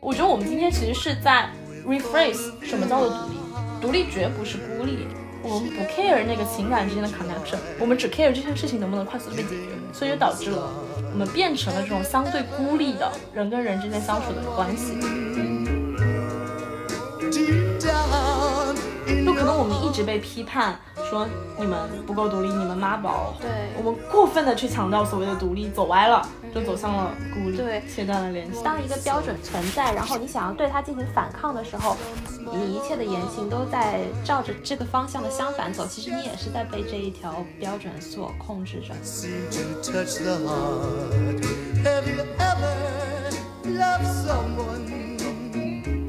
我觉得我们今天其实是在 rephrase 什么叫做独立，独立绝不是孤立。我们不 care 那个情感之间的 connection，我们只 care 这件事情能不能快速的被解决，所以就导致了我们变成了这种相对孤立的人跟人之间相处的关系。直被批判说你们不够独立，你们妈宝，对我们过分的去强调所谓的独立，走歪了，就走向了孤立，对切断了联系。当一个标准存在，然后你想要对它进行反抗的时候，你一切的言行都在照着这个方向的相反走，其实你也是在被这一条标准所控制着。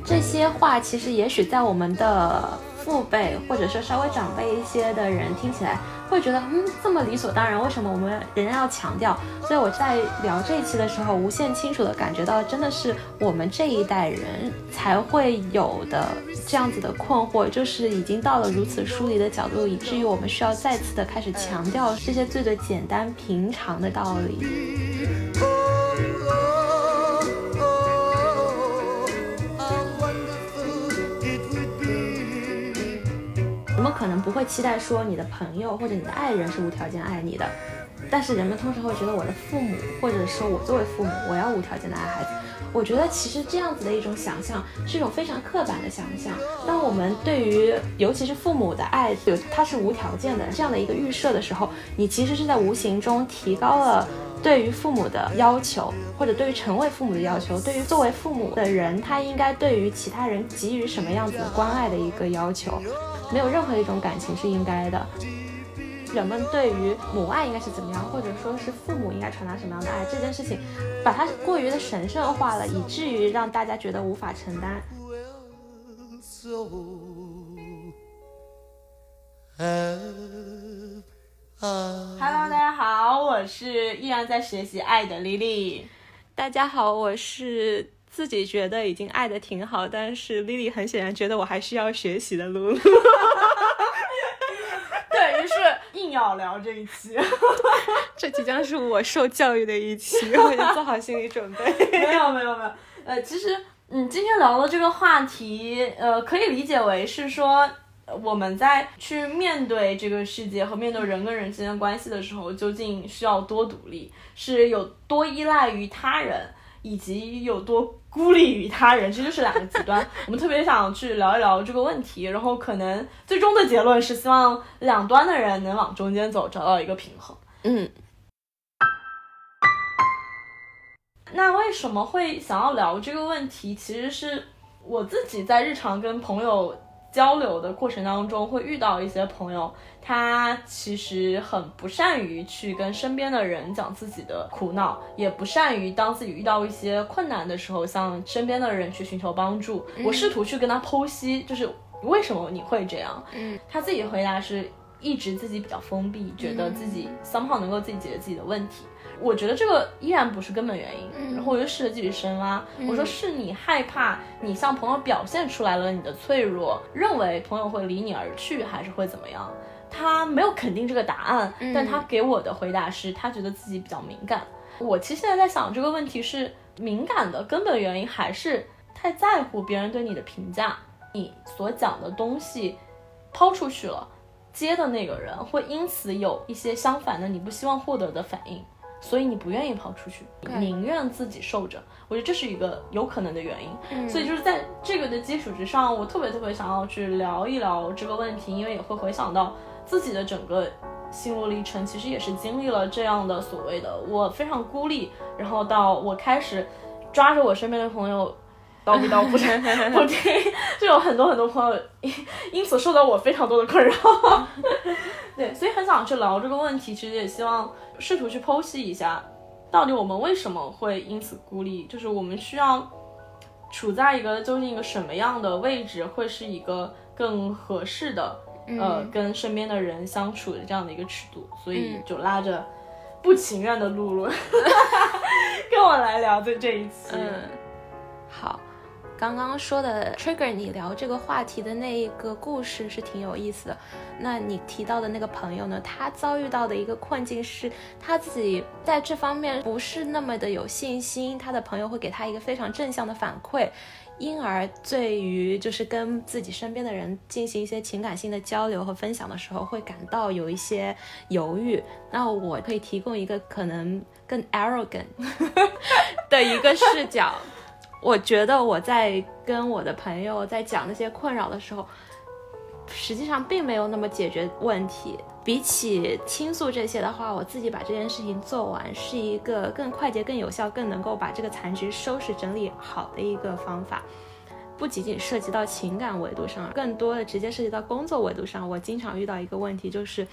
这些话其实也许在我们的父辈或者说稍微长辈一些的人听起来会觉得，嗯，这么理所当然，为什么我们仍然要强调？所以我在聊这一期的时候，无限清楚的感觉到，真的是我们这一代人才会有的这样子的困惑，就是已经到了如此疏离的角度，以至于我们需要再次的开始强调这些最最简单平常的道理。可能不会期待说你的朋友或者你的爱人是无条件爱你的，但是人们通常会觉得我的父母，或者说我作为父母，我要无条件的爱孩子。我觉得其实这样子的一种想象是一种非常刻板的想象。当我们对于尤其是父母的爱有它是无条件的这样的一个预设的时候，你其实是在无形中提高了对于父母的要求，或者对于成为父母的要求，对于作为父母的人他应该对于其他人给予什么样子的关爱的一个要求。没有任何一种感情是应该的。人们对于母爱应该是怎么样，或者说是父母应该传达什么样的爱，这件事情，把它过于的神圣化了，以至于让大家觉得无法承担。Hello，大家好，我是依然在学习爱的 Lily。大家好，我是自己觉得已经爱的挺好，但是 Lily 很显然觉得我还需要学习的露露。对于是硬要聊这一期，这即将是我受教育的一期，我已经做好心理准备。没有没有没有，呃，其实嗯，今天聊的这个话题，呃，可以理解为是说。呃我们在去面对这个世界和面对人跟人之间的关系的时候，究竟需要多独立，是有多依赖于他人，以及有多孤立于他人，这就是两个极端。我们特别想去聊一聊这个问题，然后可能最终的结论是希望两端的人能往中间走，找到一个平衡。嗯，那为什么会想要聊这个问题？其实是我自己在日常跟朋友交流的过程当中，会遇到一些朋友，他其实很不善于去跟身边的人讲自己的苦恼，也不善于当自己遇到一些困难的时候，向身边的人去寻求帮助。我试图去跟他剖析，就是为什么你会这样。嗯，他自己的回答是一直自己比较封闭，觉得自己 somehow 能够自己解决自己的问题。我觉得这个依然不是根本原因，然后我就试着继续深挖。我说是你害怕你向朋友表现出来了你的脆弱，认为朋友会离你而去，还是会怎么样？他没有肯定这个答案，但他给我的回答是他觉得自己比较敏感。我其实现在在想这个问题是敏感的根本原因还是太在乎别人对你的评价，你所讲的东西抛出去了，接的那个人会因此有一些相反的你不希望获得的反应。所以你不愿意抛出去，宁愿自己受着。我觉得这是一个有可能的原因。所以就是在这个的基础之上，我特别特别想要去聊一聊这个问题，因为也会回想到自己的整个心路历程，其实也是经历了这样的所谓的我非常孤立，然后到我开始抓着我身边的朋友。叨逼叨不停 不停，就有很多很多朋友因因此受到我非常多的困扰。对，所以很想去聊这个问题，其实也希望试图去剖析一下，到底我们为什么会因此孤立，就是我们需要处在一个究竟一个什么样的位置，会是一个更合适的，呃，跟身边的人相处的这样的一个尺度，所以就拉着不情愿的露露跟我来聊这这一期。嗯，好，刚刚说的 trigger 你聊这个话题的那一个故事是挺有意思的。那你提到的那个朋友呢？他遭遇到的一个困境是，他自己在这方面不是那么的有信心，他的朋友会给他一个非常正向的反馈。因而，对于就是跟自己身边的人进行一些情感性的交流和分享的时候，会感到有一些犹豫。那我可以提供一个可能更 arrogant 的一个视角。我觉得我在跟我的朋友在讲那些困扰的时候，实际上并没有那么解决问题。比起倾诉这些的话，我自己把这件事情做完，是一个更快捷、更有效、更能够把这个残局收拾整理好的一个方法。不仅仅涉及到情感维度上，更多的直接涉及到工作维度上。我经常遇到一个问题就是。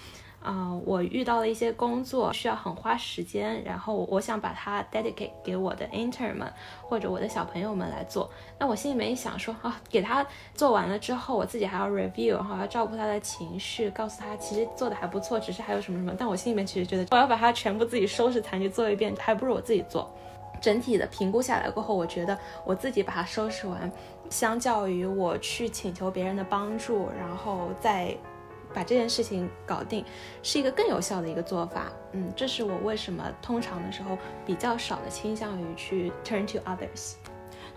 啊，我遇到了一些工作需要很花时间，然后我想把它 dedicate 给我的 intern 们或者我的小朋友们来做。那我心里面一想说，啊，给他做完了之后，我自己还要 review，然后要照顾他的情绪，告诉他其实做的还不错，只是还有什么什么。但我心里面其实觉得，我要把它全部自己收拾残局做一遍，还不如我自己做。整体的评估下来过后，我觉得我自己把它收拾完，相较于我去请求别人的帮助，然后再。把这件事情搞定，是一个更有效的一个做法。嗯，这是我为什么通常的时候比较少的倾向于去 turn to others。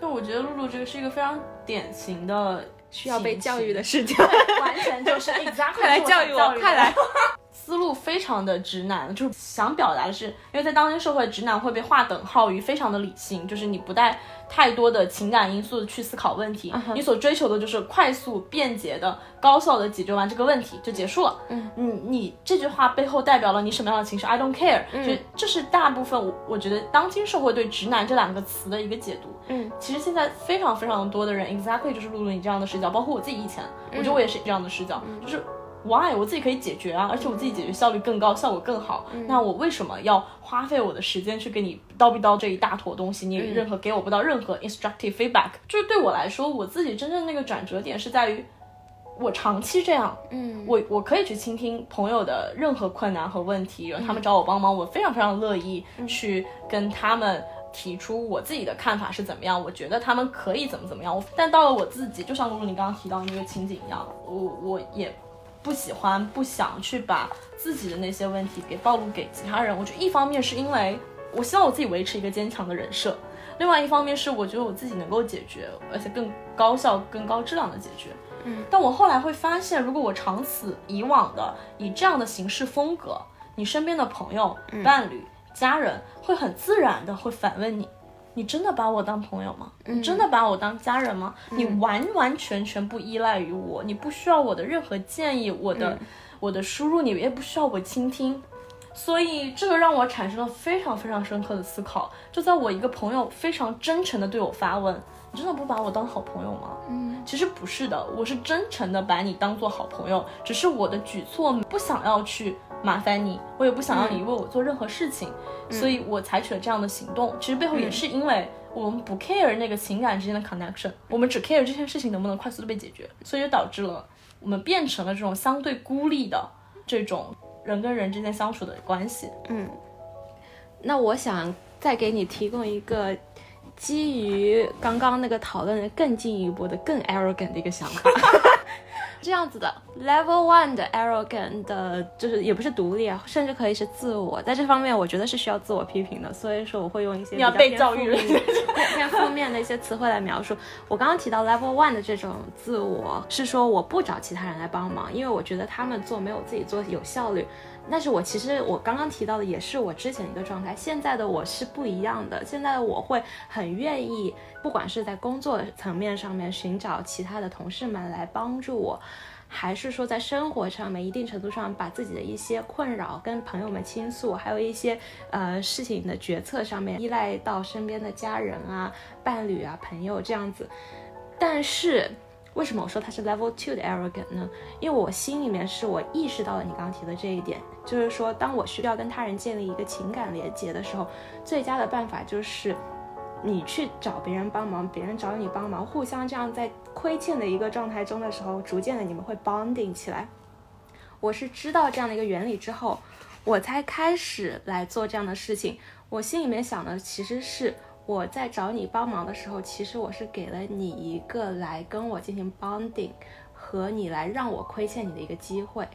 就我觉得露露这个是一个非常典型的需要被教育的事情，完全就是 exactly 快来教育我，快来。思路非常的直男，就是想表达的是，因为在当今社会，直男会被划等号于非常的理性，就是你不带太多的情感因素去思考问题，你所追求的就是快速、便捷的、高效的解决完这个问题就结束了。嗯，你你这句话背后代表了你什么样的情绪？I don't care。就这是大部分我我觉得当今社会对直男这两个词的一个解读。嗯，其实现在非常非常多的人，exactly 就是露露你这样的视角，包括我自己以前，我觉得我也是这样的视角，就是。Why？我自己可以解决啊，而且我自己解决效率更高，效果更好。那我为什么要花费我的时间去给你叨逼叨这一大坨东西？你任何给我不到任何 instructive feedback，就是对我来说，我自己真正那个转折点是在于，我长期这样，嗯，我我可以去倾听朋友的任何困难和问题，然后他们找我帮忙，我非常非常乐意去跟他们提出我自己的看法是怎么样，我觉得他们可以怎么怎么样。但到了我自己，就像露露你刚刚提到那个情景一样，我我也。不喜欢、不想去把自己的那些问题给暴露给其他人。我觉得一方面是因为我希望我自己维持一个坚强的人设，另外一方面是我觉得我自己能够解决，而且更高效、更高质量的解决。嗯，但我后来会发现，如果我长此以往的以这样的形式风格，你身边的朋友、伴侣、家人会很自然的会反问你。你真的把我当朋友吗？你真的把我当家人吗？你完完全全不依赖于我，你不需要我的任何建议，我的我的输入你也不需要我倾听，所以这个让我产生了非常非常深刻的思考。就在我一个朋友非常真诚的对我发问：“你真的不把我当好朋友吗？”嗯，其实不是的，我是真诚的把你当做好朋友，只是我的举措不想要去。麻烦你，我也不想让你为我做任何事情，所以我采取了这样的行动。其实背后也是因为我们不 care 那个情感之间的 connection，我们只 care 这件事情能不能快速的被解决，所以就导致了我们变成了这种相对孤立的这种人跟人之间相处的关系。嗯，那我想再给你提供一个基于刚刚那个讨论的更进一步的、更 arrogant 的一个想法。这样子的 level one 的 arrogant 的，就是也不是独立啊，甚至可以是自我，在这方面我觉得是需要自我批评的，所以说我会用一些比较被教育偏负面的一些词汇来描述。我刚刚提到 level one 的这种自我，是说我不找其他人来帮忙，因为我觉得他们做没有自己做有效率。但是我其实我刚刚提到的也是我之前一个状态，现在的我是不一样的。现在的我会很愿意，不管是在工作层面上面寻找其他的同事们来帮助我，还是说在生活上面一定程度上把自己的一些困扰跟朋友们倾诉，还有一些呃事情的决策上面依赖到身边的家人啊、伴侣啊、朋友这样子，但是。为什么我说他是 level two 的 arrogant 呢？因为我心里面是我意识到了你刚刚提的这一点，就是说，当我需要跟他人建立一个情感连接的时候，最佳的办法就是你去找别人帮忙，别人找你帮忙，互相这样在亏欠的一个状态中的时候，逐渐的你们会 bonding 起来。我是知道这样的一个原理之后，我才开始来做这样的事情。我心里面想的其实是。我在找你帮忙的时候，其实我是给了你一个来跟我进行 bonding 和你来让我亏欠你的一个机会。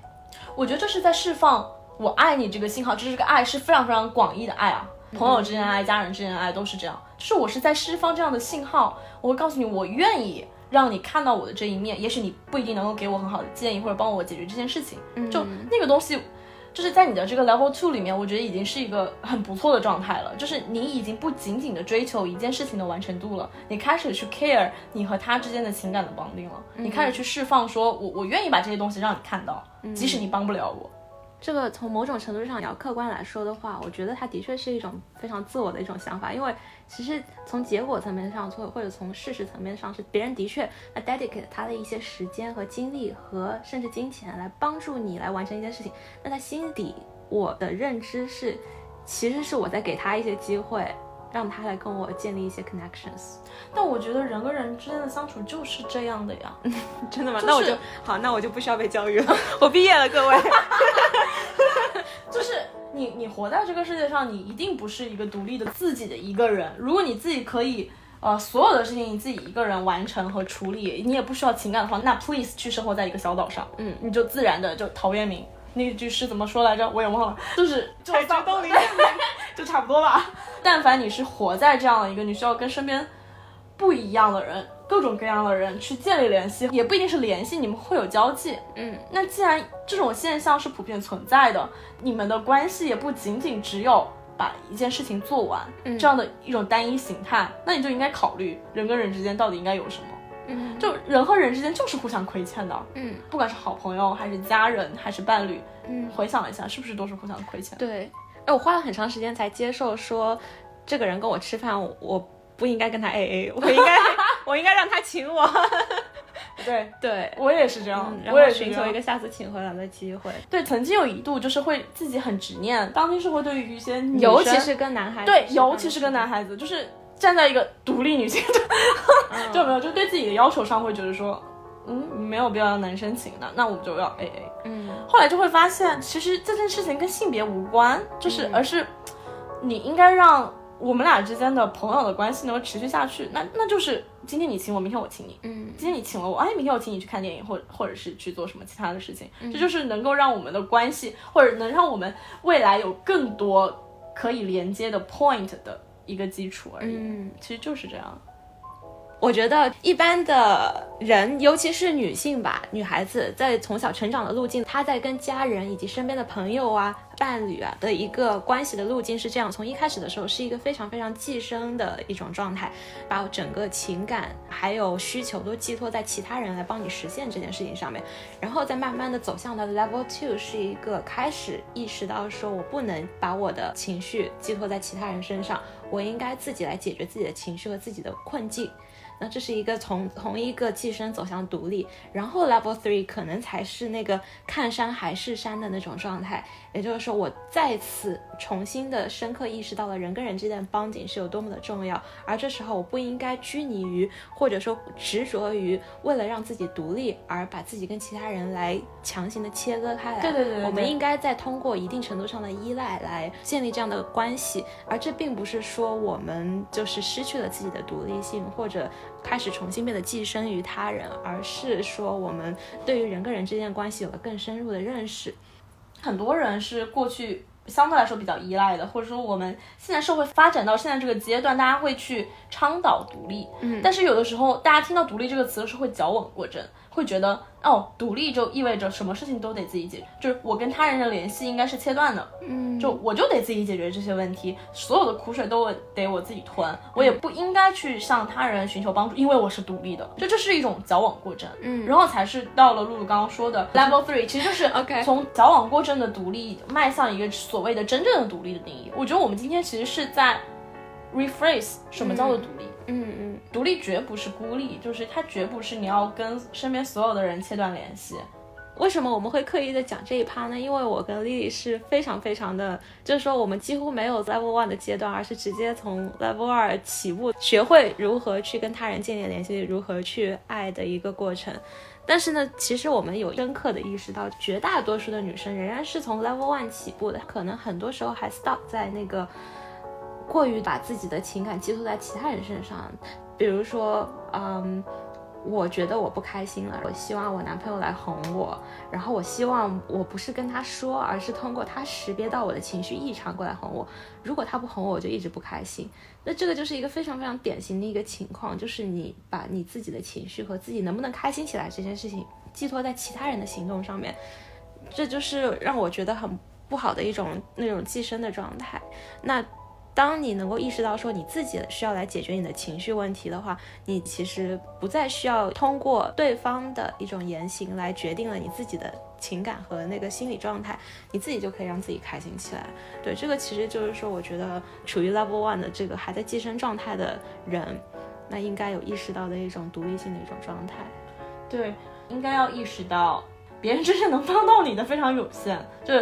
我觉得这是在释放我爱你这个信号，这是个爱是非常非常广义的爱啊，朋友之间的爱、家人之间的爱都是这样，就是我是在释放这样的信号，我会告诉你我愿意让你看到我的这一面，也许你不一定能够给我很好的建议或者帮我解决这件事情，就那个东西。就是在你的这个 level two 里面，我觉得已经是一个很不错的状态了。就是你已经不仅仅的追求一件事情的完成度了，你开始去 care 你和他之间的情感的绑定了，你开始去释放，说我我愿意把这些东西让你看到，即使你帮不了我。这个从某种程度上，也要客观来说的话，我觉得它的确是一种非常自我的一种想法，因为其实从结果层面上，或或者从事实层面上，是别人的确那 dedicate 他的一些时间和精力和甚至金钱来帮助你来完成一件事情，那他心底我的认知是，其实是我在给他一些机会。让他来跟我建立一些 connections，但我觉得人跟人之间的相处就是这样的呀，真的吗？那我就好，那我就不需要被教育了，我毕业了，各位。就是你，你活在这个世界上，你一定不是一个独立的自己的一个人。如果你自己可以，呃，所有的事情你自己一个人完成和处理，你也不需要情感的话，那 please 去生活在一个小岛上，嗯，你就自然的就陶渊明。那句诗怎么说来着？我也忘了，就是海绝东篱，就差不多吧。但凡你是活在这样的一个，你需要跟身边不一样的人、各种各样的人去建立联系，也不一定是联系，你们会有交际。嗯，那既然这种现象是普遍存在的，你们的关系也不仅仅只有把一件事情做完这样的一种单一形态，那你就应该考虑人跟人之间到底应该有什么。嗯，就人和人之间就是互相亏欠的，嗯，不管是好朋友还是家人还是伴侣，嗯，回想一下，是不是都是互相亏欠？对，哎，我花了很长时间才接受说，这个人跟我吃饭，我不应该跟他 A A，我应该 我应该让他请我。对对，我也是这样，我也寻求一个下次请回来的机会。对，曾经有一度就是会自己很执念，当今社会对于一些女生，尤其是跟男孩子，对，尤其是跟男孩子，就是。站在一个独立女性的，就没有就对自己的要求上会觉得说，嗯，没有必要让男生请的，那我们就要 A A。嗯，后来就会发现，其实这件事情跟性别无关，就是而是你应该让我们俩之间的朋友的关系能够持续下去。那那就是今天你请我，明天我请你。嗯，今天你请了我，哎，明天我请你去看电影，或或者是去做什么其他的事情。这就是能够让我们的关系，或者能让我们未来有更多可以连接的 point 的。一个基础而已，嗯，其实就是这样。我觉得一般的人，尤其是女性吧，女孩子在从小成长的路径，她在跟家人以及身边的朋友啊、伴侣啊的一个关系的路径是这样：从一开始的时候是一个非常非常寄生的一种状态，把整个情感还有需求都寄托在其他人来帮你实现这件事情上面，然后再慢慢的走向的 level two 是一个开始意识到说我不能把我的情绪寄托在其他人身上，我应该自己来解决自己的情绪和自己的困境。那这是一个从同一个寄生走向独立，然后 level three 可能才是那个看山还是山的那种状态。也就是说，我再次重新的深刻意识到了人跟人之间的绑紧是有多么的重要。而这时候，我不应该拘泥于或者说执着于为了让自己独立而把自己跟其他人来强行的切割开来。对对对，我们应该再通过一定程度上的依赖来建立这样的关系。而这并不是说我们就是失去了自己的独立性，或者开始重新变得寄生于他人，而是说我们对于人跟人之间的关系有了更深入的认识。很多人是过去相对来说比较依赖的，或者说我们现在社会发展到现在这个阶段，大家会去倡导独立，嗯，但是有的时候大家听到独立这个词的时候会矫枉过正，会觉得。哦，独立就意味着什么事情都得自己解决，就是我跟他人的联系应该是切断的，嗯，就我就得自己解决这些问题，所有的苦水都得我自己吞，我也不应该去向他人寻求帮助，因为我是独立的，就这是一种矫枉过正，嗯，然后才是到了露露刚刚说的 level three，其实就是 OK，从矫枉过正的独立迈向一个所谓的真正的独立的定义。我觉得我们今天其实是在 rephrase 什么叫做独立。嗯嗯嗯，独立绝不是孤立，就是它绝不是你要跟身边所有的人切断联系。为什么我们会刻意的讲这一趴呢？因为我跟丽丽是非常非常的，就是说我们几乎没有 level one 的阶段，而是直接从 level 二起步，学会如何去跟他人建立联系，如何去爱的一个过程。但是呢，其实我们有深刻的意识到，绝大多数的女生仍然是从 level one 起步的，可能很多时候还 stop 在那个。过于把自己的情感寄托在其他人身上，比如说，嗯。我觉得我不开心了，我希望我男朋友来哄我，然后我希望我不是跟他说，而是通过他识别到我的情绪异常过来哄我。如果他不哄我，我就一直不开心。那这个就是一个非常非常典型的一个情况，就是你把你自己的情绪和自己能不能开心起来这件事情寄托在其他人的行动上面，这就是让我觉得很不好的一种那种寄生的状态。那。当你能够意识到说你自己需要来解决你的情绪问题的话，你其实不再需要通过对方的一种言行来决定了你自己的情感和那个心理状态，你自己就可以让自己开心起来。对，这个其实就是说，我觉得处于 level one 的这个还在寄生状态的人，那应该有意识到的一种独立性的一种状态。对，应该要意识到别人真正能帮到你的非常有限，就。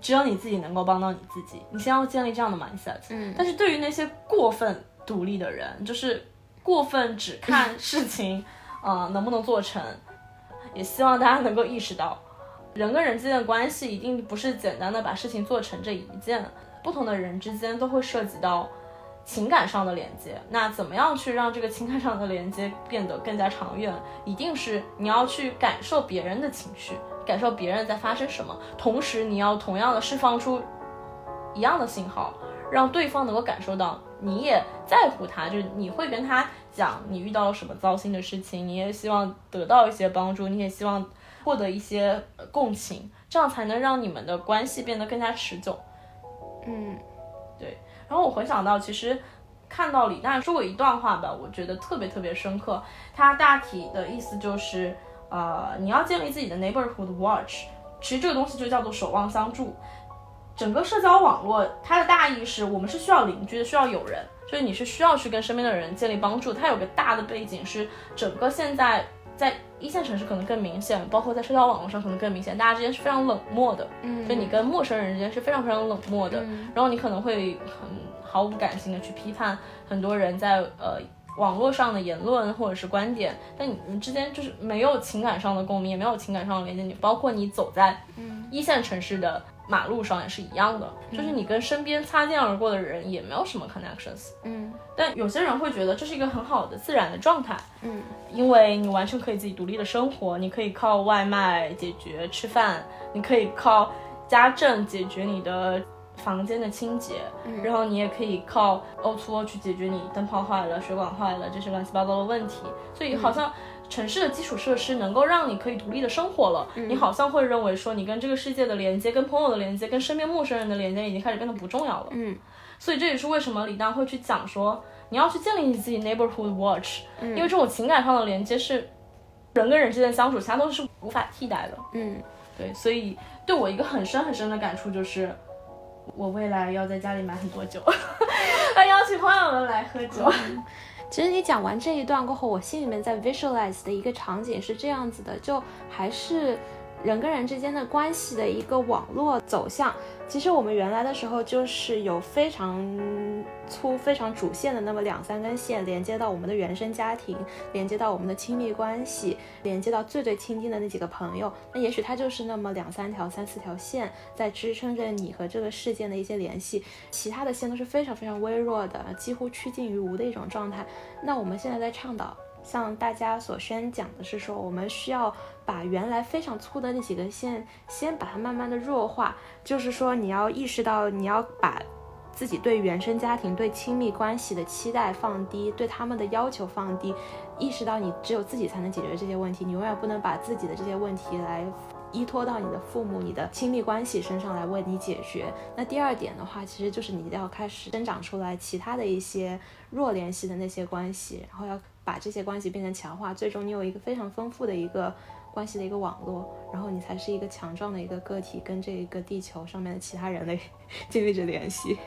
只有你自己能够帮到你自己，你先要建立这样的 mindset。嗯，但是对于那些过分独立的人，就是过分只看 事情，呃，能不能做成，也希望大家能够意识到，人跟人之间的关系一定不是简单的把事情做成这一件，不同的人之间都会涉及到情感上的连接。那怎么样去让这个情感上的连接变得更加长远？一定是你要去感受别人的情绪。感受别人在发生什么，同时你要同样的释放出一样的信号，让对方能够感受到你也在乎他，就是你会跟他讲你遇到了什么糟心的事情，你也希望得到一些帮助，你也希望获得一些共情，这样才能让你们的关系变得更加持久。嗯，对。然后我回想到，其实看到李诞说过一段话吧，我觉得特别特别深刻。他大体的意思就是。呃，你要建立自己的 neighborhood watch，其实这个东西就叫做守望相助。整个社交网络它的大意是我们是需要邻居的，需要有人，所以你是需要去跟身边的人建立帮助。它有个大的背景是，整个现在在一线城市可能更明显，包括在社交网络上可能更明显，大家之间是非常冷漠的，嗯，就你跟陌生人之间是非常非常冷漠的，然后你可能会很毫无感情的去批判很多人在呃。网络上的言论或者是观点，但你们之间就是没有情感上的共鸣，也没有情感上的连接。你包括你走在一线城市的马路上也是一样的，就是你跟身边擦肩而过的人也没有什么 connections。嗯，但有些人会觉得这是一个很好的自然的状态。嗯，因为你完全可以自己独立的生活，你可以靠外卖解决吃饭，你可以靠家政解决你的。房间的清洁，然后你也可以靠 O2O 去解决你灯泡坏了、水管坏了这些乱七八糟的问题。所以好像城市的基础设施能够让你可以独立的生活了，你好像会认为说你跟这个世界的连接、跟朋友的连接、跟身边陌生人的连接已经开始变得不重要了。嗯，所以这也是为什么李诞会去讲说你要去建立你自己 neighborhood watch，因为这种情感上的连接是人跟人之间相处，其他都是无法替代的。嗯，对，所以对我一个很深很深的感触就是。我未来要在家里买很多酒，还邀请朋友们来喝酒。其实你讲完这一段过后，我心里面在 visualize 的一个场景是这样子的，就还是。人跟人之间的关系的一个网络走向，其实我们原来的时候就是有非常粗、非常主线的那么两三根线，连接到我们的原生家庭，连接到我们的亲密关系，连接到最最亲近的那几个朋友。那也许它就是那么两三条、三四条线在支撑着你和这个事件的一些联系，其他的线都是非常非常微弱的，几乎趋近于无的一种状态。那我们现在在倡导。像大家所宣讲的是说，我们需要把原来非常粗的那几根线，先把它慢慢的弱化。就是说，你要意识到，你要把自己对原生家庭、对亲密关系的期待放低，对他们的要求放低，意识到你只有自己才能解决这些问题，你永远不能把自己的这些问题来依托到你的父母、你的亲密关系身上来为你解决。那第二点的话，其实就是你要开始生长出来其他的一些弱联系的那些关系，然后要。把这些关系变成强化，最终你有一个非常丰富的一个关系的一个网络，然后你才是一个强壮的一个个体，跟这一个地球上面的其他人类 建立着联系。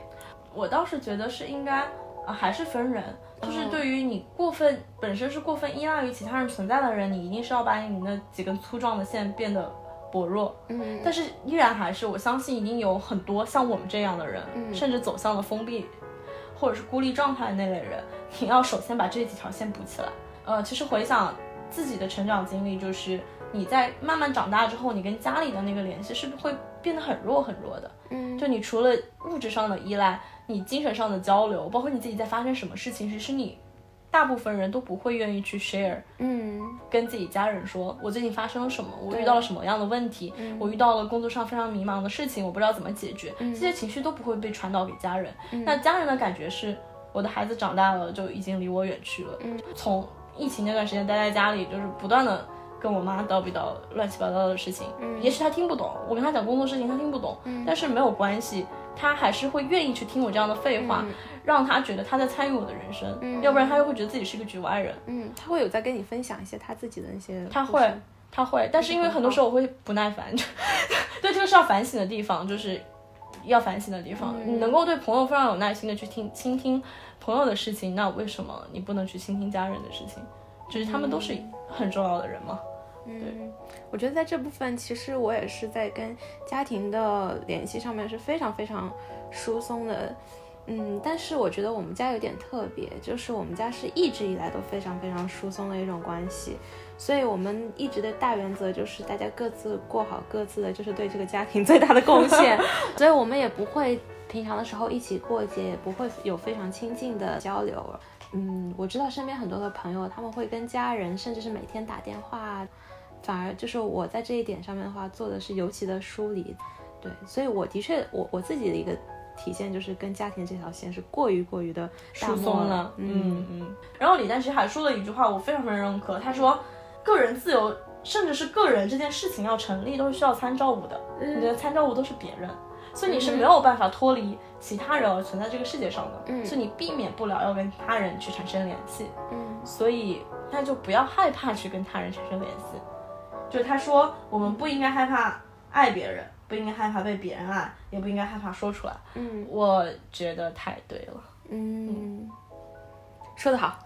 我倒是觉得是应该啊，还是分人，就是对于你过分本身是过分依赖于其他人存在的人，你一定是要把你那几根粗壮的线变得薄弱。嗯，但是依然还是我相信一定有很多像我们这样的人，甚至走向了封闭。或者是孤立状态的那类人，你要首先把这几条线补起来。呃，其实回想自己的成长经历，就是你在慢慢长大之后，你跟家里的那个联系是不是会变得很弱很弱的？嗯，就你除了物质上的依赖，你精神上的交流，包括你自己在发生什么事情，其实你大部分人都不会愿意去 share，嗯。跟自己家人说，我最近发生了什么，我遇到了什么样的问题，我遇到了工作上非常迷茫的事情，我不知道怎么解决，这些情绪都不会被传导给家人。那家人的感觉是，我的孩子长大了就已经离我远去了。从疫情那段时间待在家里，就是不断的跟我妈叨逼叨乱七八糟的事情，也许他听不懂，我跟他讲工作事情他听不懂，但是没有关系，他还是会愿意去听我这样的废话，让他觉得他在参与我的人生，要不然他又会觉得自己是个局外人。嗯，他会有在跟你分享一些他自己的那些，他会，他会，但是因为很多时候我会不耐烦，就 对这个是要反省的地方，就是要反省的地方。你能够对朋友非常有耐心的去听倾听朋友的事情，那为什么你不能去倾听家人的事情？就是他们都是很重要的人嘛。嗯，我觉得在这部分，其实我也是在跟家庭的联系上面是非常非常疏松的。嗯，但是我觉得我们家有点特别，就是我们家是一直以来都非常非常疏松的一种关系，所以我们一直的大原则就是大家各自过好各自的，就是对这个家庭最大的贡献，所以我们也不会平常的时候一起过节，也不会有非常亲近的交流。嗯，我知道身边很多的朋友，他们会跟家人，甚至是每天打电话，反而就是我在这一点上面的话，做的是尤其的疏离。对，所以我的确，我我自己的一个体现就是跟家庭这条线是过于过于的疏松了了，。嗯嗯。然后李诞其实还说了一句话，我非常非常认可，他说，个人自由，甚至是个人这件事情要成立，都是需要参照物的，你的参照物都是别人，所以你是没有办法脱离其他人而存在这个世界上的，嗯。所以你避免不了要跟他人去产生联系，嗯。所以那就不要害怕去跟他人产生联系。就是他说，我们不应该害怕爱别人，不应该害怕被别人爱，也不应该害怕说出来。嗯。我觉得太对了。嗯，说得好。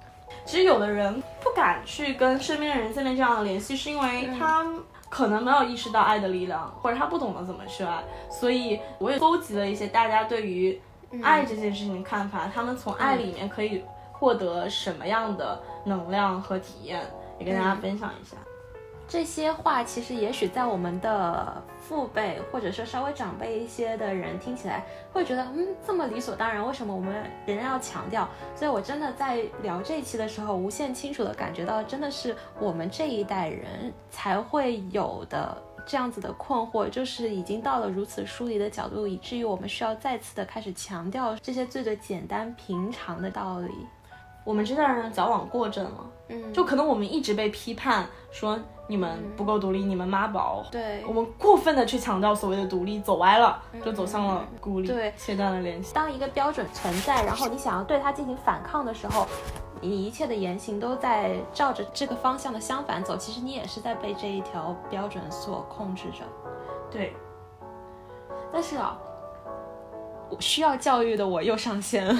其实有的人不敢去跟身边的人建立这样的联系，是因为他可能没有意识到爱的力量，或者他不懂得怎么去爱。所以我也搜集了一些大家对于爱这件事情的看法，他们从爱里面可以获得什么样的能量和体验，也跟大家分享一下。这些话其实也许在我们的父辈或者说稍微长辈一些的人听起来会觉得，嗯，这么理所当然，为什么我们仍然要强调？所以我真的在聊这一期的时候，无限清楚的感觉到，真的是我们这一代人才会有的。这样子的困惑，就是已经到了如此疏离的角度，以至于我们需要再次的开始强调这些最最简单平常的道理。我们这代人矫枉过正了，嗯，就可能我们一直被批判说你们不够独立，你们妈宝，对我们过分的去强调所谓的独立，走歪了，就走向了孤立，对切断了联系。当一个标准存在，然后你想要对它进行反抗的时候，你一切的言行都在照着这个方向的相反走，其实你也是在被这一条标准所控制着。对，但是啊，我需要教育的我又上线了。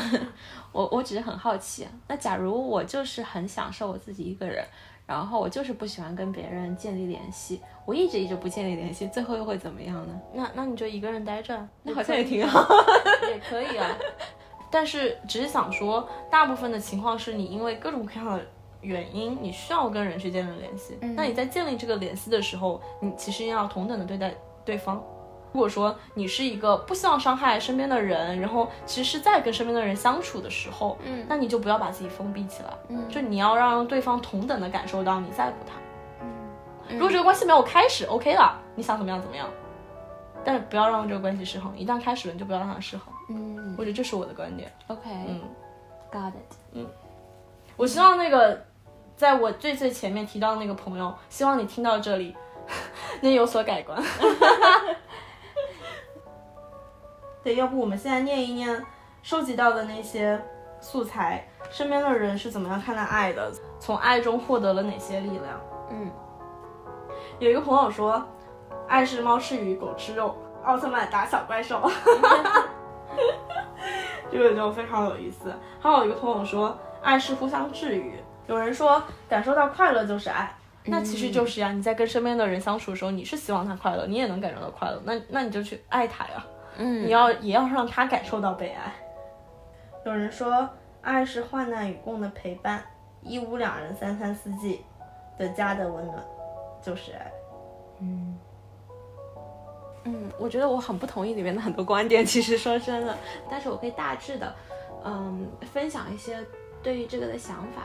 我我只是很好奇，啊那假如我就是很享受我自己一个人，然后我就是不喜欢跟别人建立联系，我一直一直不建立联系，最后又会怎么样呢？那那你就一个人待着，那好像也挺好。也可以啊。但是只是想说，大部分的情况是你因为各种各样的原因，你需要跟人去建立联系。那你在建立这个联系的时候，你其实要同等的对待对方。如果说你是一个不希望伤害身边的人，然后其实是在跟身边的人相处的时候，嗯那你就不要把自己封闭起来，嗯就你要让对方同等的感受到你在乎他。嗯如果这个关系没有开始，OK 了，你想怎么样怎么样，但是不要让这个关系失衡。一旦开始了，你就不要让它失衡。嗯我觉得这是我的观点。，OK，got、嗯，it。嗯我希望那个在我最最前面提到的那个朋友，希望你听到这里 能有所改观。对，要不我们现在念一念收集到的那些素材，身边的人是怎么样看待爱的，从爱中获得了哪些力量。嗯，有一个朋友说，爱是猫吃鱼，狗吃肉，奥特曼打小怪兽。这个就非常有意思。还有一个朋友说，爱是互相治愈。有人说，感受到快乐就是爱。那其实就是呀，你在跟身边的人相处的时候，你是希望他快乐，你也能感受到快乐，那那你就去爱他呀。嗯你要也要让他感受到被爱。有人说，爱是患难与共的陪伴，一屋两人三餐四季的家的温暖，就是爱。嗯，我觉得我很不同意里面的很多观点，其实说真的，但是我可以大致的，嗯，分享一些对于这个的想法。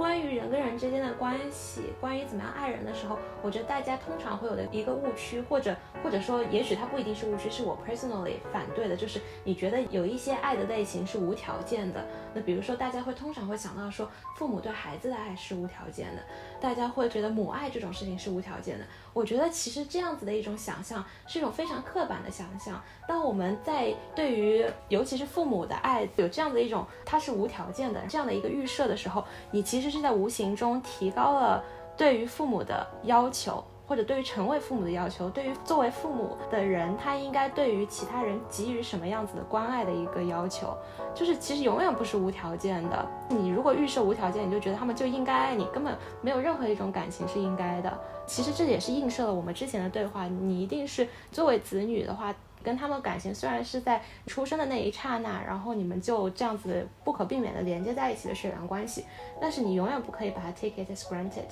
关于人跟人之间的关系，关于怎么样爱人的时候，我觉得大家通常会有的一个误区，或者或者说，也许它不一定是误区，是我 personally 反对的，就是你觉得有一些爱的类型是无条件的。那比如说，大家会通常会想到说，父母对孩子的爱是无条件的，大家会觉得母爱这种事情是无条件的。我觉得其实这样子的一种想象是一种非常刻板的想象。当我们在对于尤其是父母的爱有这样的一种它是无条件的这样的一个预设的时候，你其实是在无形中提高了对于父母的要求。或者对于成为父母的要求，对于作为父母的人，他应该对于其他人给予什么样子的关爱的一个要求，就是其实永远不是无条件的。你如果预设无条件，你就觉得他们就应该爱你，根本没有任何一种感情是应该的。其实这也是映射了我们之前的对话，你一定是作为子女的话，跟他们感情虽然是在出生的那一刹那，然后你们就这样子不可避免的连接在一起的血缘关系，但是你永远不可以把它 take it as granted。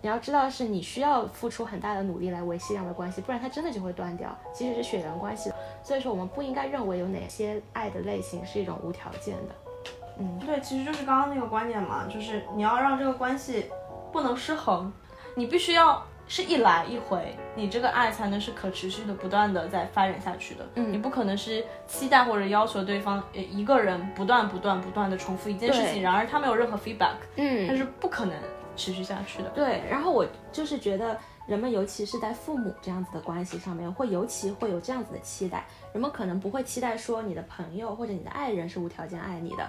你要知道，是你需要付出很大的努力来维系这样的关系，不然它真的就会断掉。即使是血缘关系，所以说我们不应该认为有哪些爱的类型是一种无条件的。嗯，对，其实就是刚刚那个观点嘛，就是你要让这个关系不能失衡，你必须要是一来一回，你这个爱才能是可持续的、不断的在发展下去的。嗯，你不可能是期待或者要求对方一个人不断、不断、不断的重复一件事情，然而他没有任何 feedback，嗯，它是不可能。持续下去的，对。然后我就是觉得，人们尤其是在父母这样子的关系上面，会尤其会有这样子的期待。人们可能不会期待说你的朋友或者你的爱人是无条件爱你的，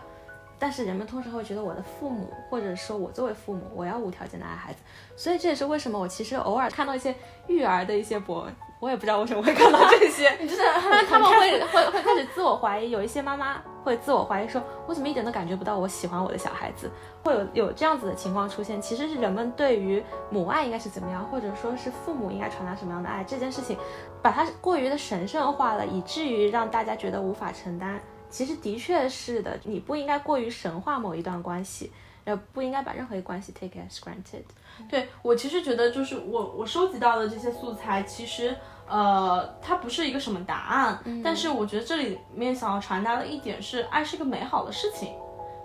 但是人们通常会觉得我的父母或者说我作为父母，我要无条件的爱孩子。所以这也是为什么我其实偶尔看到一些育儿的一些博文。我也不知道为什么会看到这些，你就是 他们会会会开始自我怀疑，有一些妈妈会自我怀疑，说我怎么一点都感觉不到我喜欢我的小孩子，会有有这样子的情况出现。其实是人们对于母爱应该是怎么样，或者说是父母应该传达什么样的爱这件事情，把它过于的神圣化了，以至于让大家觉得无法承担。其实的确是的，你不应该过于神化某一段关系，呃，不应该把任何一关系 take as granted。对我其实觉得，就是我我收集到的这些素材，其实呃，它不是一个什么答案，但是我觉得这里面想要传达的一点是，爱是一个美好的事情，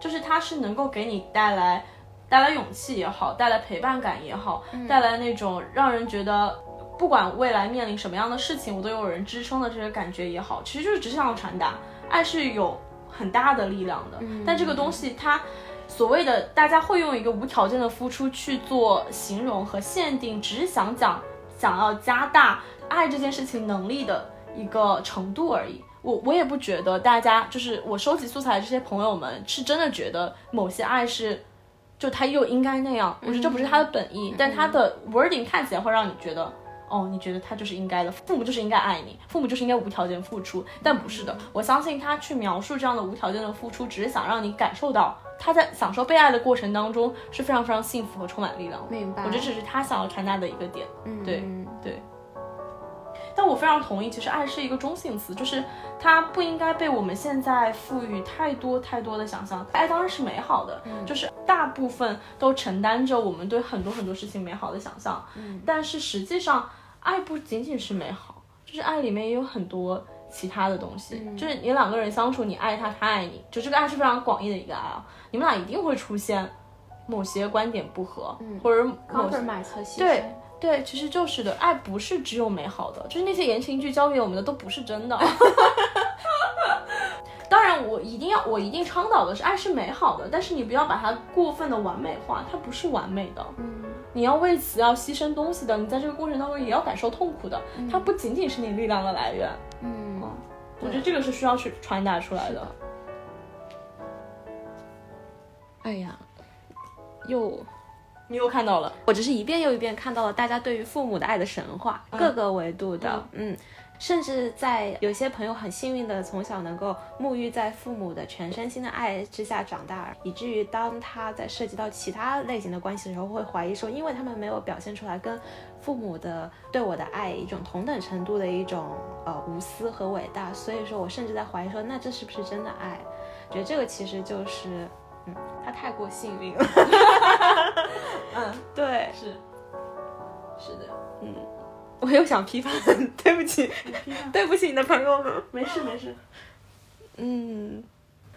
就是它是能够给你带来带来勇气也好，带来陪伴感也好，带来那种让人觉得不管未来面临什么样的事情，我都有人支撑的这个感觉也好，其实就是只想要传达，爱是有很大的力量的，但这个东西它。所谓的大家会用一个无条件的付出去做形容和限定，只是想讲想要加大爱这件事情能力的一个程度而已。我我也不觉得大家就是我收集素材的这些朋友们是真的觉得某些爱是就他又应该那样。我觉得这不是他的本意，但他的 wording 看起来会让你觉得。哦，你觉得他就是应该的，父母就是应该爱你，父母就是应该无条件付出，但不是的。我相信他去描述这样的无条件的付出，只是想让你感受到他在享受被爱的过程当中是非常非常幸福和充满力量。明白，我觉得这是他想要传达的一个点。嗯，对对。但我非常同意，其实爱是一个中性词，就是它不应该被我们现在赋予太多太多的想象。爱当然是美好的，就是大部分都承担着我们对很多很多事情美好的想象。嗯，但是实际上。爱不仅仅是美好，就是爱里面也有很多其他的东西。就是你两个人相处，你爱他，他爱你，就这个爱是非常广义的一个爱啊。你们俩一定会出现某些观点不合，或者某些对对，其实就是的。爱不是只有美好的，就是那些言情剧教给我们的都不是真的。当然，我一定要，我一定倡导的是爱是美好的，但是你不要把它过分的完美化，它不是完美的。嗯。你要为此要牺牲东西的，你在这个过程当中也要感受痛苦的，它不仅仅是你力量的来源。嗯，我觉得这个是需要去传达出来的。哎呀，又，你又看到了，我只是一遍又一遍看到了大家对于父母的爱的神话，各个维度的，嗯。甚至在有些朋友很幸运的从小能够沐浴在父母的全身心的爱之下长大，以至于当他在涉及到其他类型的关系的时候，会怀疑说，因为他们没有表现出来跟父母的对我的爱一种同等程度的一种呃无私和伟大，所以说我甚至在怀疑说，那这是不是真的爱？觉得这个其实就是，嗯，他太过幸运了。嗯，对，是，是的，嗯。我又想批判，对不起，对不起你的朋友们。没事没事。嗯，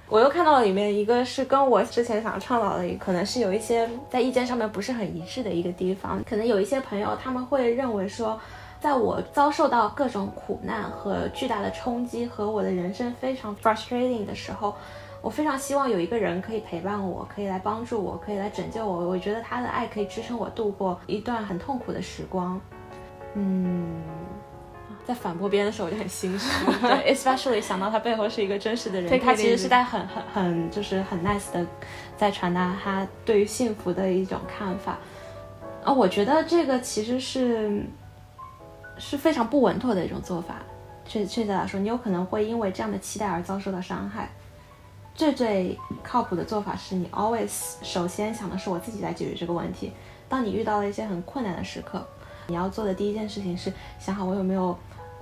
我又看到了里面一个是跟我之前想倡导的，可能是有一些在意见上面不是很一致的一个地方。可能有一些朋友他们会认为说，在我遭受到各种苦难和巨大的冲击和我的人生非常 frustrating 的时候，我非常希望有一个人可以陪伴我，可以来帮助我，可以来拯救我。我觉得他的爱可以支撑我度过一段很痛苦的时光。嗯。在反驳别人的时候，我就很心虚。对，especially 想到他背后是一个真实的人，他其实是在很很很就是很 nice 的，在传达他对于幸福的一种看法。啊，我觉得这个其实是是非常不稳妥的一种做法。确确切来说，你有可能会因为这样的期待而遭受到伤害。最最靠谱的做法是你 always 首先想的是我自己来解决这个问题。当你遇到了一些很困难的时刻，你要做的第一件事情是想好我有没有。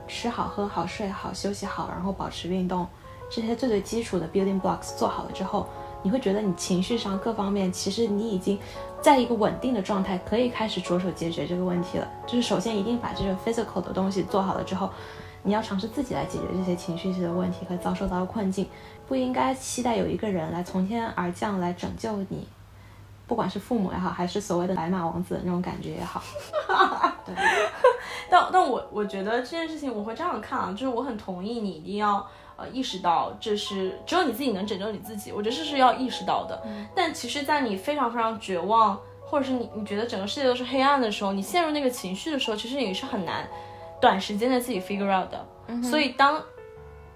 吃好、喝好、睡好、休息好，然后保持运动，这些最最基础的 building blocks 做好了之后，你会觉得你情绪上各方面其实你已经在一个稳定的状态，可以开始着手解决这个问题了。就是首先一定把这个 physical 的东西做好了之后，你要尝试自己来解决这些情绪性的问题和遭受到的困境，不应该期待有一个人来从天而降来拯救你。不管是父母也好，还是所谓的白马王子的那种感觉也好，对。但但我我觉得这件事情我会这样看啊，就是我很同意你一定要呃意识到这是只有你自己能拯救你自己，我觉得这是要意识到的。但其实，在你非常非常绝望，或者是你你觉得整个世界都是黑暗的时候，你陷入那个情绪的时候，其实你是很难短时间内自己 figure out 的。所以当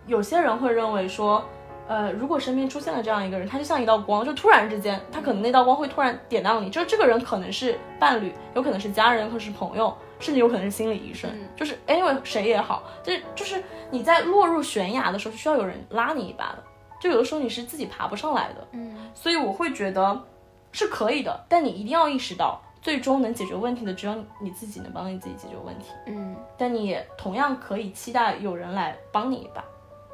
有些人会认为说。呃，如果身边出现了这样一个人，他就像一道光，就突然之间，他可能那道光会突然点亮你，就是这个人可能是伴侣，有可能是家人，或是朋友，甚至有可能是心理医生，就是 anyway 谁也好，就是就是你在落入悬崖的时候，是需要有人拉你一把的，就有的时候你是自己爬不上来的，嗯，所以我会觉得是可以的，但你一定要意识到，最终能解决问题的只有你自己能帮你自己解决问题，嗯，但你也同样可以期待有人来帮你一把，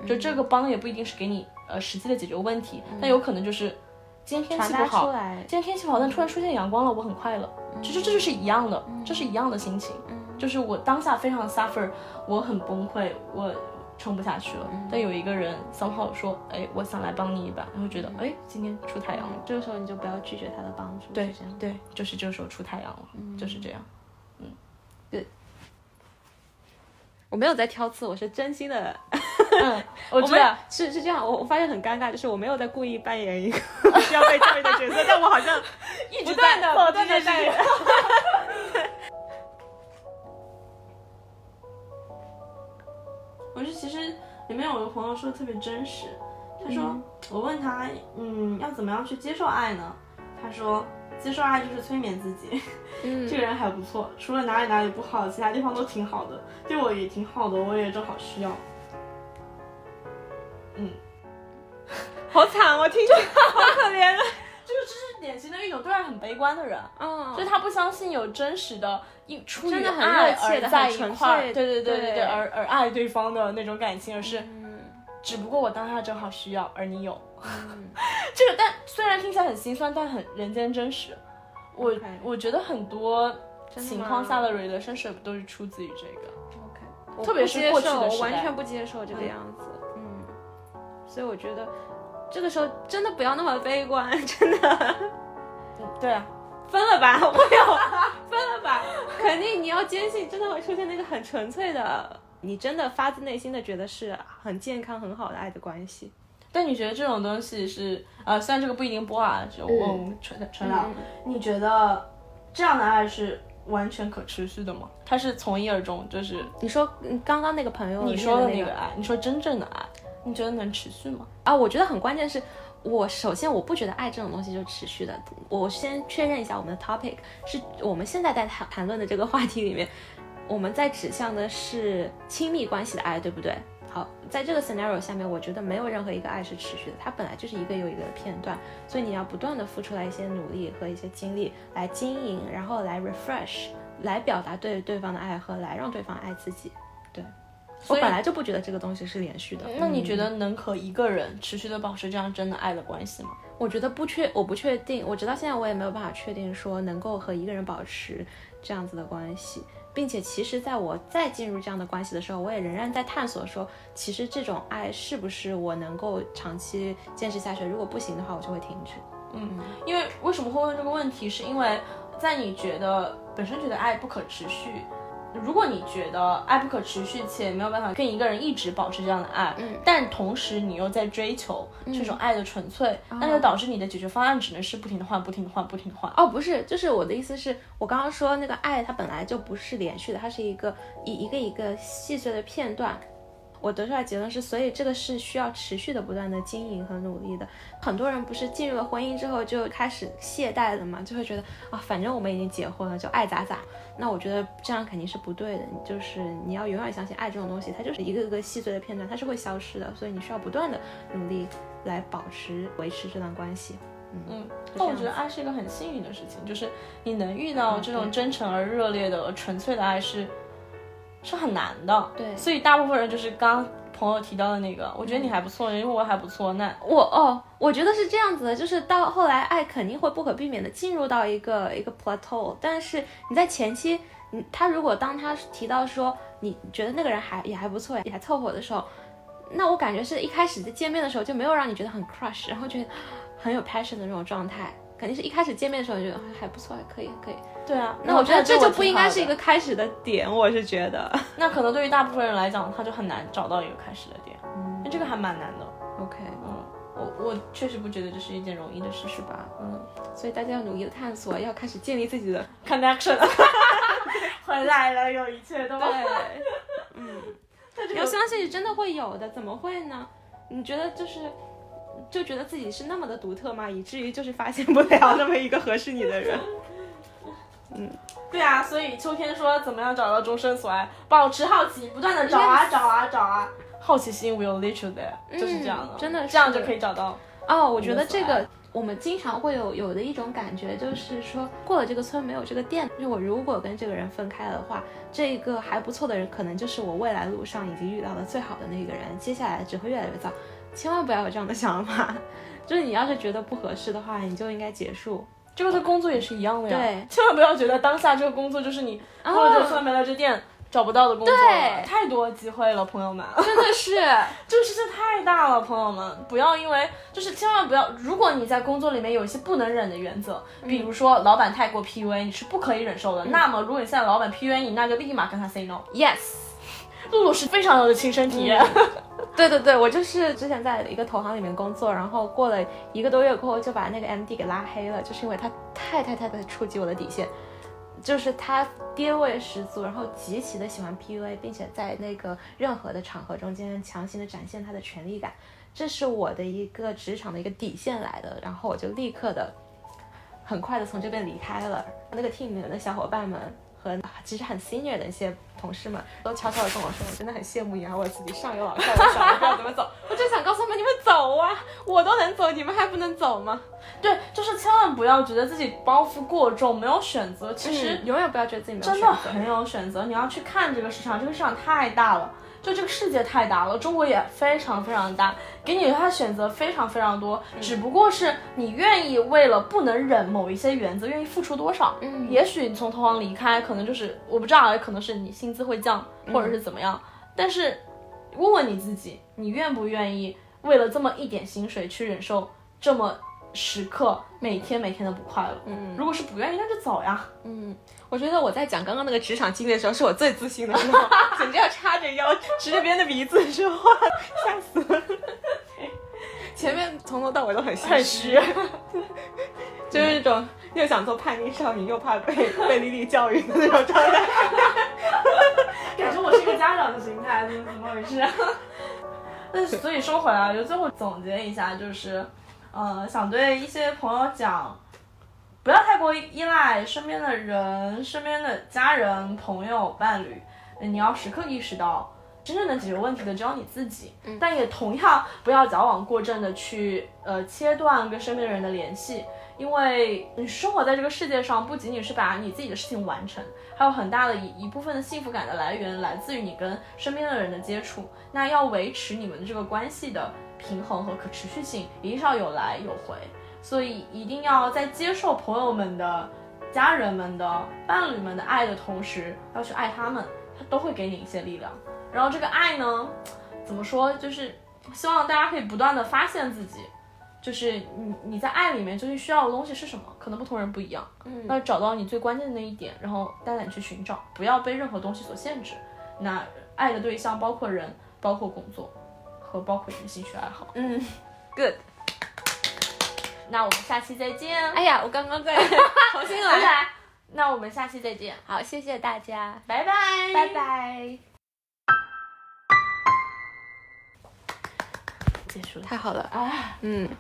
就这个帮也不一定是给你。呃，实际的解决问题，但有可能就是今天天气不好，今天天气不好，但突然出现阳光了，我很快乐。其实这就是一样的，这是一样的心情。就是我当下非常 suffer，我很崩溃，我撑不下去了。但有一个人 somehow 说，哎，我想来帮你一把，然后觉得，哎，今天出太阳了。这个时候你就不要拒绝他的帮助。对，对，就是这个时候出太阳了，就是这样。嗯，对。我没有在挑刺，我是真心的。嗯，我知道是是这样。我我发现很尴尬，就是我没有在故意扮演一个 需要被教育的角色，但我好像 一直在不断的在。我是其实里面有个朋友说的特别真实，他说我问他，嗯，要怎么样去接受爱呢？他说。接受爱就是催眠自己，这个人还不错，除了哪里哪里不好，其他地方都挺好的，对我也挺好的，我也正好需要。嗯，好惨，我听着好可怜。这个就是典型的一种对爱很悲观的人，嗯，所以他不相信有真实的，因出于爱而在一块，对对对对对，而而爱对方的那种感情，而是，只不过我当下正好需要，而你有。这 个，但虽然听起来很心酸，但很人间真实。我我觉得很多情况下的 relationship 都是出自于这个。OK，特别是过去的我完全不接受这个样子。嗯，所以我觉得这个时候真的不要那么悲观，真的。对啊，分了吧，我要分了吧。肯定你要坚信，真的会出现那个很纯粹的，你真的发自内心的觉得是很健康、很好的爱的关系。但你觉得这种东西是呃，虽然这个不一定播啊，就问纯纯聊，你觉得这样的爱是完全可持续的吗？它是从一而终，就是你说刚刚那个朋友你说的那个爱，你说真正的爱，你觉得能持续吗？啊，我觉得很关键是，我首先我不觉得爱这种东西就持续的。我先确认一下我们的 topic 是我们现在在谈谈论的这个话题里面，我们在指向的是亲密关系的爱，对不对？好，在这个 scenario 下面，我觉得没有任何一个爱是持续的，它本来就是一个又一个的片段，所以你要不断的付出来一些努力和一些精力来经营，然后来 refresh，来表达对对方的爱和来让对方爱自己。对我本来就不觉得这个东西是连续的。那你觉得能和一个人持续的保持这样真的爱的关系吗？我觉得不确，我不确定，我直到现在我也没有办法确定说能够和一个人保持这样子的关系。并且其实在我再进入这样的关系的时候，我也仍然在探索说，其实这种爱是不是我能够长期坚持下去？如果不行的话，我就会停止。嗯，因为为什么会问这个问题，是因为在你觉得本身觉得爱不可持续。如果你觉得爱不可持续，且没有办法跟一个人一直保持这样的爱，嗯但同时你又在追求这种爱的纯粹，那就导致你的解决方案只能是不停的换、不停的换、不停的换。哦，不是，就是我的意思是，我刚刚说那个爱，它本来就不是连续的，它是一个一一个一个细碎的片段。我得出来结论是，所以这个是需要持续的、不断的经营和努力的。很多人不是进入了婚姻之后就开始懈怠了嘛，就会觉得啊，反正我们已经结婚了，就爱咋咋。那我觉得这样肯定是不对的。你就是你要永远相信爱这种东西，它就是一个个细碎的片段，它是会消失的。所以你需要不断的努力来保持、维持这段关系。嗯，是那我觉得爱是一个很幸运的事情，就是你能遇到这种真诚而热烈的、纯粹的爱是是很难的。对所以大部分人就是刚刚朋友提到的那个，我觉得你还不错，因为我还不错，那我哦，我觉得是这样子的，就是到后来爱肯定会不可避免的进入到一个一个 plateau，但是你在前期，嗯，他如果当他提到说你觉得那个人还也还不错，也还凑合的时候，那我感觉是一开始在见面的时候就没有让你觉得很 crush，然后觉得很有 passion 的那种状态，肯定是一开始见面的时候就觉得还还不错，还可以还可以。对啊，那我觉得这就不应该是一个。开始的点，我是觉得。那可能对于大部分人来讲，他就很难找到一个开始的点，嗯，那这个还蛮难的。OK，嗯，我我确实不觉得这是一件容易的事，是吧？嗯所以大家要努力的探索，要开始建立自己的，connection 回来了，有一切都对，嗯。要相信真的会有的，怎么会呢？你觉得就是就觉得自己是那么的独特吗？以至于就是发现不了那么一个合适你的人？嗯对啊，所以秋天说怎么样找到终身所爱，保持好奇，不断的找啊找啊找啊，好奇心 will lead you there，、就是这样的，嗯真的是这样就可以找到。哦，我觉得这个我们经常会有有的一种感觉，就是说过了这个村没有这个店。就我如果跟这个人分开了的话，这个还不错的人可能就是我未来路上已经遇到的最好的那个人，接下来只会越来越糟。千万不要有这样的想法，就是你要是觉得不合适的话，你就应该结束。这个对工作也是一样的呀，对千万不要觉得当下这个工作就是你过了这个村没了这店找不到的工作了，对太多机会了，朋友们。真的是，这个世界太大了，朋友们，不要因为就是千万不要，如果你在工作里面有一些不能忍的原则，比如说老板太过 PUA，你是不可以忍受的。那么如果你现在老板 PUA 你，那就立马跟他 say no。yes。露露是非常有的亲身体验，对对对，我就是之前在一个投行里面工作，然后过了一个多月过后就把那个 MD 给拉黑了，就是因为他太太太太触及我的底线，就是他爹味十足，然后极其的喜欢 PUA，并且在那个任何的场合中间强行的展现他的权力感，这是我的一个职场的一个底线来的，然后我就立刻的很快的从这边离开了，那个 team 里面的小伙伴们。和其实很 senior 的一些同事们都悄悄的跟我说，我真的很羡慕你啊，我自己上有老下有小，我不知道怎么走。我就想告诉他们，你们走啊，我都能走，你们还不能走吗？对，就是千万不要觉得自己包袱过重，没有选择。其实嗯永远不要觉得自己没有真选择。真的很有选择，你要去看这个市场，这个市场太大了，就这个世界太大了，中国也非常非常大，给你他选择非常非常多，只不过是你愿意为了不能忍某一些原则，愿意付出多少。嗯也许你从投行离开，可能就是我不知道，也可能是你薪资会降，或者是怎么样，但是问问你自己，你愿不愿意为了这么一点薪水去忍受这么时刻每天每天的不快乐？嗯如果是不愿意，那就走呀。嗯，我觉得我在讲刚刚那个职场经历的时候，是我最自信的时候，简直要叉着腰，直着别人的鼻子说话，吓死了。前面从头到尾都很很虚，虚。就是那种又想做叛逆少女，又怕被被丽丽教育的那种状态。感觉我是一个家长的心态，怎么怎么回事？那所以说回来，就最后总结一下，就是，呃，想对一些朋友讲，不要太过依赖身边的人、身边的家人、朋友、伴侣，呃你要时刻意识到。真正能解决问题的只有你自己，但也同样不要矫枉过正的去呃切断跟身边的人的联系，因为你生活在这个世界上，不仅仅是把你自己的事情完成，还有很大的一一部分的幸福感的来源来自于你跟身边的人的接触。那要维持你们的这个关系的平衡和可持续性，一定是要有来有回。所以一定要在接受朋友们的家人们的、伴侣们的爱的同时，要去爱他们，他都会给你一些力量。然后这个爱呢，怎么说？就是希望大家可以不断的发现自己，就是你你在爱里面究竟需要的东西是什么？可能不同人不一样。嗯，那找到你最关键的那一点，然后大胆去寻找，不要被任何东西所限制。那爱的对象包括人，包括工作，和包括你的兴趣爱好。嗯，good。那我们下期再见。哎呀，我刚刚在 重新来来。那我们下期再见，好，谢谢大家，拜拜，拜。拜。结束了。太好了，啊。嗯。